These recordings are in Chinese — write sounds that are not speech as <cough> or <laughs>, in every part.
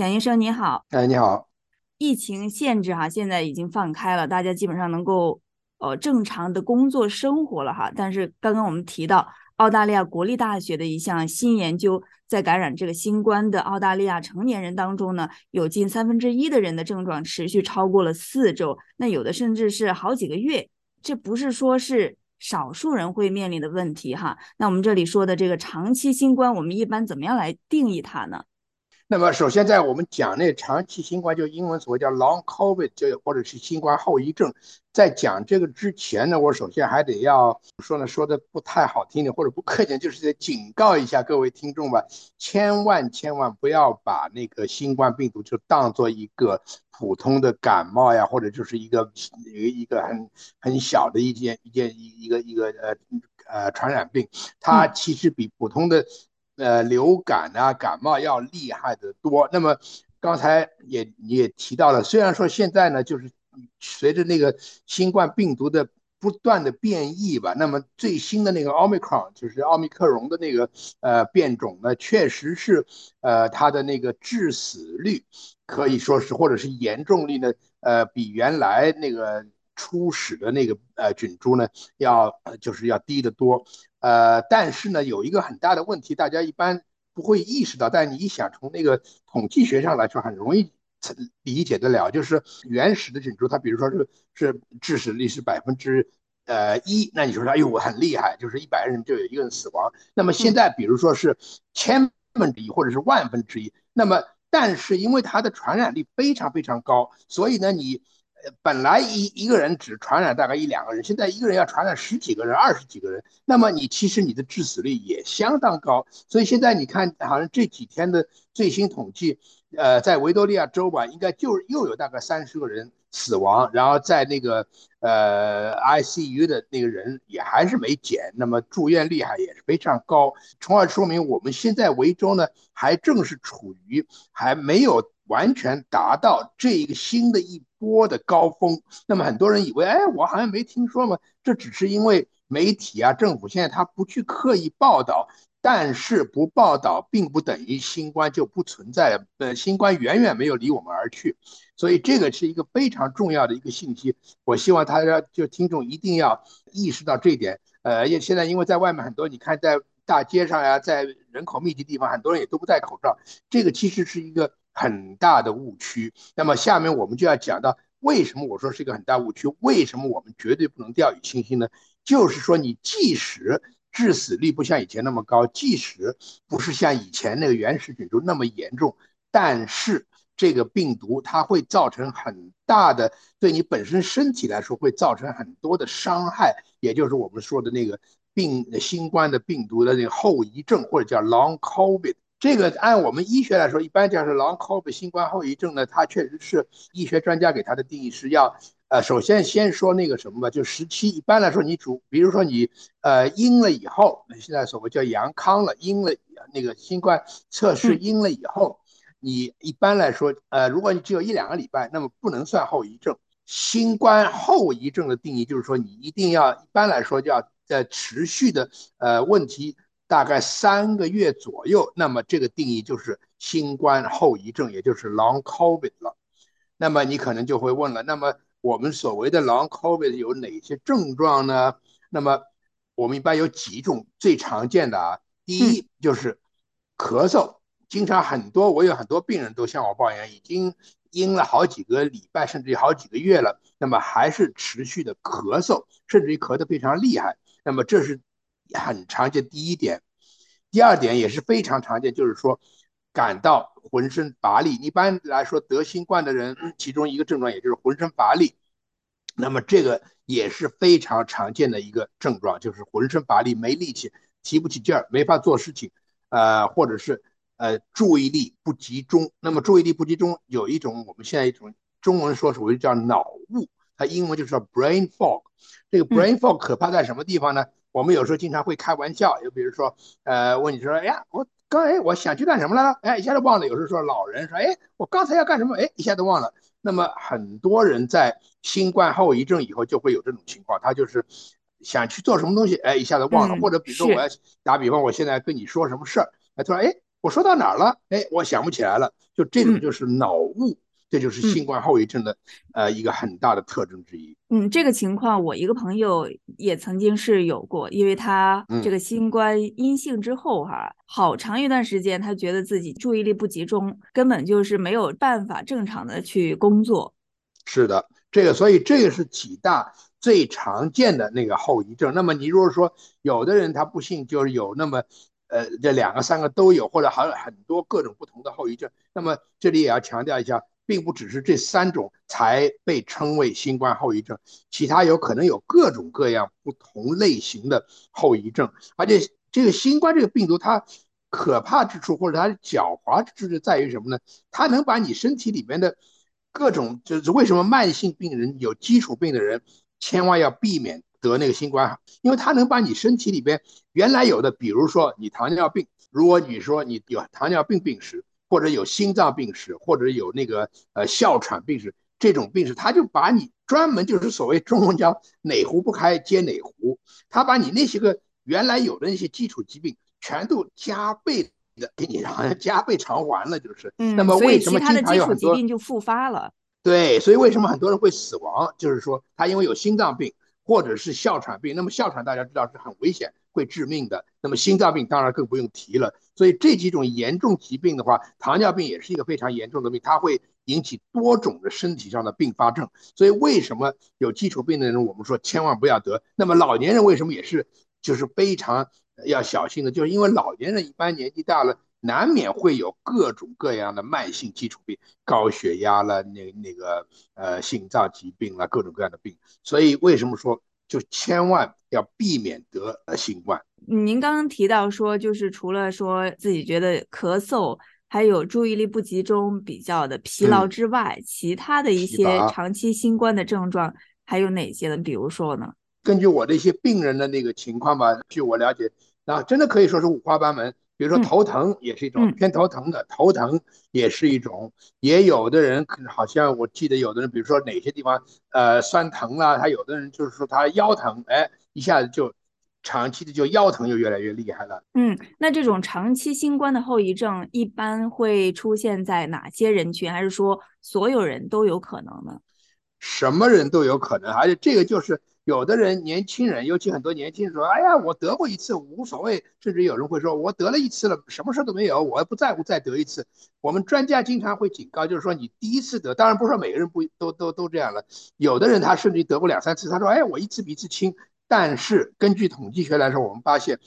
蒋医生你好，哎，你好。疫情限制哈，现在已经放开了，大家基本上能够呃正常的工作生活了哈。但是刚刚我们提到澳大利亚国立大学的一项新研究，在感染这个新冠的澳大利亚成年人当中呢，有近三分之一的人的症状持续超过了四周，那有的甚至是好几个月。这不是说是少数人会面临的问题哈。那我们这里说的这个长期新冠，我们一般怎么样来定义它呢？那么，首先在我们讲那长期新冠，就英文所谓叫 long COVID，就或者是新冠后遗症，在讲这个之前呢，我首先还得要说呢，说的不太好听的或者不客气，就是在警告一下各位听众吧，千万千万不要把那个新冠病毒就当做一个普通的感冒呀，或者就是一个一个一个很很小的一件一件一一个一个呃呃传染病，它其实比普通的。呃，流感啊，感冒要厉害的多。那么刚才也你也提到了，虽然说现在呢，就是随着那个新冠病毒的不断的变异吧，那么最新的那个奥密克戎，就是奥密克戎的那个呃变种呢，确实是呃它的那个致死率可以说是或者是严重率呢，呃比原来那个初始的那个呃菌株呢要就是要低得多。呃，但是呢，有一个很大的问题，大家一般不会意识到。但你一想从那个统计学上来说，很容易理解得了，就是原始的菌株，它比如说是是致死率是百分之呃一，那你说它，哎呦，我很厉害，就是一百人就有一个人死亡。那么现在，比如说是千分之一或者是万分之一，那么但是因为它的传染力非常非常高，所以呢，你。本来一一个人只传染大概一两个人，现在一个人要传染十几个人、二十几个人，那么你其实你的致死率也相当高。所以现在你看，好像这几天的最新统计，呃，在维多利亚州吧，应该就又有大概三十个人死亡，然后在那个呃 ICU 的那个人也还是没减，那么住院率还也是非常高，从而说明我们现在维州呢，还正是处于还没有。完全达到这一个新的一波的高峰，那么很多人以为，哎，我好像没听说嘛，这只是因为媒体啊、政府现在他不去刻意报道，但是不报道并不等于新冠就不存在，呃，新冠远远没有离我们而去，所以这个是一个非常重要的一个信息，我希望大家就听众一定要意识到这一点，呃，也现在因为在外面很多，你看在大街上呀，在人口密集地方，很多人也都不戴口罩，这个其实是一个。很大的误区。那么下面我们就要讲到为什么我说是一个很大误区，为什么我们绝对不能掉以轻心呢？就是说，你即使致死率不像以前那么高，即使不是像以前那个原始菌株那么严重，但是这个病毒它会造成很大的对你本身身体来说会造成很多的伤害，也就是我们说的那个病新冠的病毒的那个后遗症，或者叫 Long COVID。这个按我们医学来说，一般讲是 Long COVID 新冠后遗症呢，它确实是医学专家给它的定义是要，呃，首先先说那个什么吧，就时期。一般来说，你主，比如说你，呃，阴了以后，现在所谓叫阳康了，阴了那个新冠测试阴了以后，你一般来说，呃，如果你只有一两个礼拜，那么不能算后遗症。新冠后遗症的定义就是说，你一定要一般来说就要在持续的呃问题。大概三个月左右，那么这个定义就是新冠后遗症，也就是 Long COVID 了。那么你可能就会问了，那么我们所谓的 Long COVID 有哪些症状呢？那么我们一般有几种最常见的啊。第一就是咳嗽，经常很多，我有很多病人都向我抱怨，已经阴了好几个礼拜，甚至于好几个月了，那么还是持续的咳嗽，甚至于咳得非常厉害。那么这是。很常见，第一点，第二点也是非常常见，就是说感到浑身乏力。一般来说，得新冠的人，其中一个症状也就是浑身乏力。那么这个也是非常常见的一个症状，就是浑身乏力、没力气、提不起劲儿、没法做事情，呃，或者是呃注意力不集中。那么注意力不集中有一种我们现在一种中文说所谓叫脑雾，它英文就是叫 brain fog。这个 brain fog 可怕在什么地方呢？我们有时候经常会开玩笑，就比如说，呃，问你说，哎呀，我刚哎，我想去干什么了？哎，一下子忘了。有时候说老人说，哎，我刚才要干什么？哎，一下子忘了。那么很多人在新冠后遗症以后就会有这种情况，他就是想去做什么东西，哎，一下子忘了。或者比如说我要打比方，我现在跟你说什么事儿，他说，哎，我说到哪儿了？哎，我想不起来了。就这种就是脑雾，这就是新冠后遗症的呃一个很大的特征之一。嗯，这个情况我一个朋友也曾经是有过，因为他这个新冠阴性之后哈，好长一段时间他觉得自己注意力不集中，根本就是没有办法正常的去工作。是的，这个所以这个是几大最常见的那个后遗症。那么你如果说有的人他不幸就是有那么。呃，这两个、三个都有，或者还有很多各种不同的后遗症。那么这里也要强调一下，并不只是这三种才被称为新冠后遗症，其他有可能有各种各样不同类型的后遗症。而且这个新冠这个病毒，它可怕之处或者它狡猾之处在于什么呢？它能把你身体里面的各种，就是为什么慢性病人有基础病的人千万要避免。得那个新冠，因为它能把你身体里边原来有的，比如说你糖尿病，如果你说你有糖尿病病史，或者有心脏病史，或者有那个呃哮喘病史，这种病史，他就把你专门就是所谓中文叫哪壶不开接哪壶，他把你那些个原来有的那些基础疾病全都加倍的给你 <laughs> 好像加倍偿还了，就是。嗯。那么为什么经常有很多疾病就复发了？对，所以为什么很多人会死亡？就是说他因为有心脏病。或者是哮喘病，那么哮喘大家知道是很危险，会致命的。那么心脏病当然更不用提了。所以这几种严重疾病的话，糖尿病也是一个非常严重的病，它会引起多种的身体上的并发症。所以为什么有基础病的人，我们说千万不要得？那么老年人为什么也是就是非常要小心的？就是因为老年人一般年纪大了。难免会有各种各样的慢性基础病，高血压了，那那个呃心脏疾病了，各种各样的病。所以为什么说就千万要避免得呃新冠？您刚刚提到说，就是除了说自己觉得咳嗽，还有注意力不集中、比较的疲劳之外，其他的一些长期新冠的症状还有哪些呢？比如说呢？根据我的一些病人的那个情况吧，据我了解，啊，真的可以说是五花八门。比如说头疼也是一种偏头疼的，头疼也是一种，也有的人可能好像我记得有的人，比如说哪些地方呃酸疼了，他有的人就是说他腰疼，哎，一下子就长期的就腰疼就越来越厉害了。嗯，那这种长期新冠的后遗症一般会出现在哪些人群，还是说所有人都有可能呢？什么人都有可能，而且这个就是。有的人，年轻人，尤其很多年轻人说：“哎呀，我得过一次，无所谓。”甚至有人会说：“我得了一次了，什么事都没有，我不在乎再得一次。”我们专家经常会警告，就是说你第一次得，当然不是说每个人不都都都这样了。有的人他甚至得过两三次，他说：“哎，我一次比一次轻。”但是根据统计学来说，我们发现，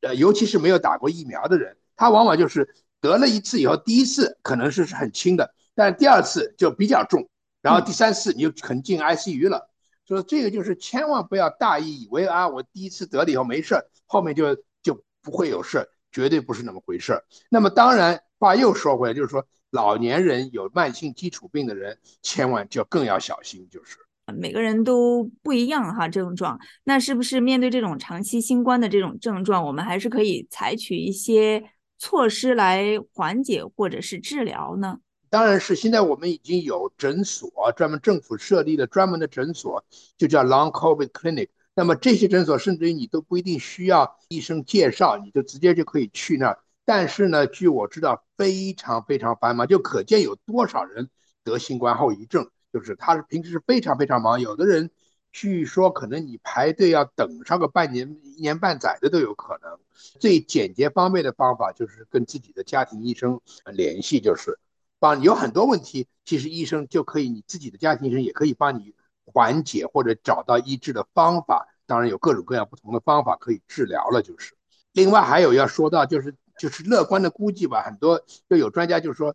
呃，尤其是没有打过疫苗的人，他往往就是得了一次以后，第一次可能是是很轻的，但第二次就比较重，然后第三次你就可能进 ICU 了。所以这个就是千万不要大意，以为啊，我第一次得了以后没事儿，后面就就不会有事儿，绝对不是那么回事儿。那么当然，话又说回来，就是说老年人有慢性基础病的人，千万就更要小心，就是每个人都不一样哈，症状。那是不是面对这种长期新冠的这种症状，我们还是可以采取一些措施来缓解或者是治疗呢？当然是，现在我们已经有诊所，专门政府设立的专门的诊所，就叫 Long COVID Clinic。那么这些诊所，甚至于你都不一定需要医生介绍，你就直接就可以去那儿。但是呢，据我知道，非常非常繁忙，就可见有多少人得新冠后遗症。就是他是平时是非常非常忙，有的人据说可能你排队要等上个半年、一年半载的都有可能。最简洁方便的方法就是跟自己的家庭医生联系，就是。帮你有很多问题，其实医生就可以，你自己的家庭医生也可以帮你缓解或者找到医治的方法。当然有各种各样不同的方法可以治疗了，就是。另外还有要说到，就是就是乐观的估计吧，很多就有专家就说，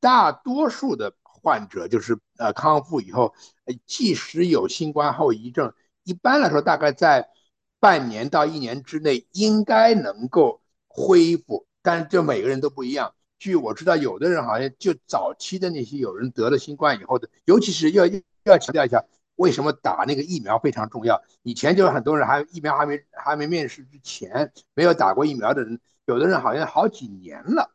大多数的患者就是呃康复以后，即使有新冠后遗症，一般来说大概在半年到一年之内应该能够恢复，但是就每个人都不一样。据我知道，有的人好像就早期的那些有人得了新冠以后的，尤其是要要强调一下，为什么打那个疫苗非常重要。以前就很多人还疫苗还没还没面世之前，没有打过疫苗的人，有的人好像好几年了，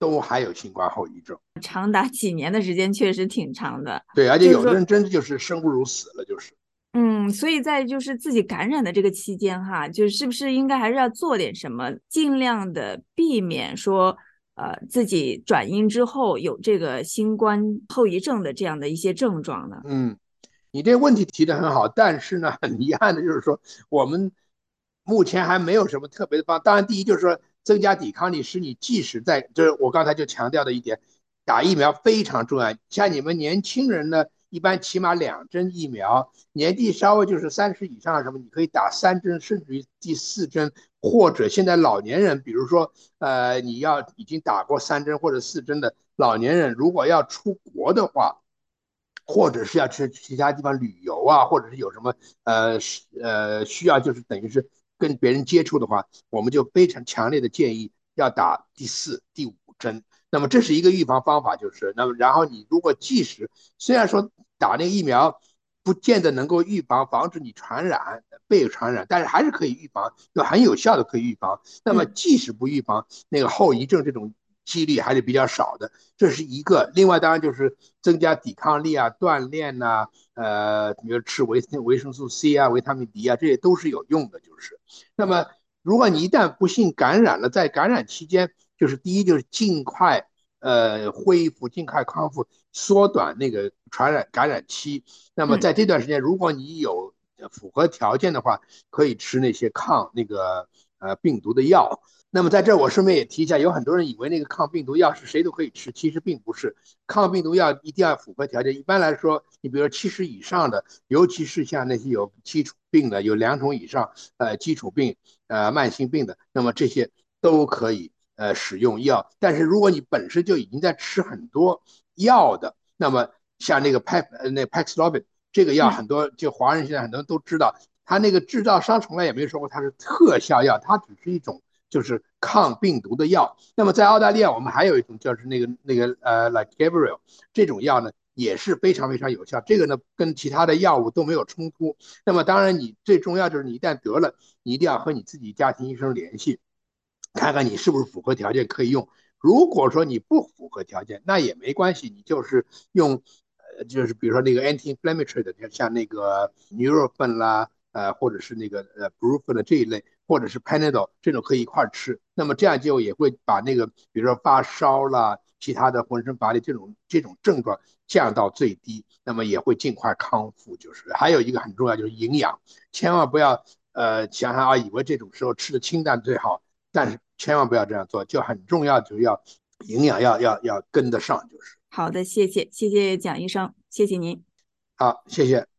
都还有新冠后遗症。长达几年的时间确实挺长的。对，而且有的人真的就是生不如死了，就是。嗯，所以在就是自己感染的这个期间哈，就是不是应该还是要做点什么，尽量的避免说。呃自己转阴之后有这个新冠后遗症的这样的一些症状呢？嗯，你这个问题提的很好，但是呢，<laughs> 很遗憾的就是说，我们目前还没有什么特别的方。当然，第一就是说增加抵抗力，使你即使在，就是我刚才就强调的一点，打疫苗非常重要。像你们年轻人呢。一般起码两针疫苗，年纪稍微就是三十以上什么，你可以打三针，甚至于第四针，或者现在老年人，比如说，呃，你要已经打过三针或者四针的老年人，如果要出国的话，或者是要去其他地方旅游啊，或者是有什么呃呃需要，就是等于是跟别人接触的话，我们就非常强烈的建议要打第四、第五针。那么这是一个预防方法，就是那么然后你如果即使虽然说打那个疫苗不见得能够预防防止你传染被传染，但是还是可以预防，就很有效的可以预防。那么即使不预防，那个后遗症这种几率还是比较少的，这是一个。另外当然就是增加抵抗力啊，锻炼呐，呃，比如吃维维生素 C 啊，维他命 D 啊，这些都是有用的。就是那么如果你一旦不幸感染了，在感染期间。就是第一，就是尽快呃恢复，尽快康复，缩短那个传染感染期。那么在这段时间，如果你有符合条件的话，可以吃那些抗那个呃病毒的药。那么在这儿我顺便也提一下，有很多人以为那个抗病毒药是谁都可以吃，其实并不是。抗病毒药一定要符合条件。一般来说，你比如说七十以上的，尤其是像那些有基础病的，有两种以上呃基础病呃慢性病的，那么这些都可以。呃，使用药，但是如果你本身就已经在吃很多药的，那么像那个 Pax 呃那 Paxlovid 这个药，很多就华人现在很多人都知道，它那个制造商从来也没有说过它是特效药，它只是一种就是抗病毒的药。那么在澳大利亚，我们还有一种就是那个那个呃 Like Gabriel 这种药呢，也是非常非常有效。这个呢跟其他的药物都没有冲突。那么当然，你最重要就是你一旦得了，你一定要和你自己家庭医生联系。看看你是不是符合条件可以用。如果说你不符合条件，那也没关系，你就是用，呃，就是比如说那个 anti-inflammatory 的，像那个 Nurofen 啦，呃，或者是那个呃 Brufen 的这一类，或者是 Panadol 这种可以一块吃。那么这样就也会把那个，比如说发烧啦，其他的浑身乏力这种这种症状降到最低，那么也会尽快康复。就是还有一个很重要，就是营养，千万不要呃想想啊，以为这种时候吃的清淡最好。但是千万不要这样做，就很重要，就要营养要要要跟得上，就是。好的，谢谢谢谢蒋医生，谢谢您。好，谢谢。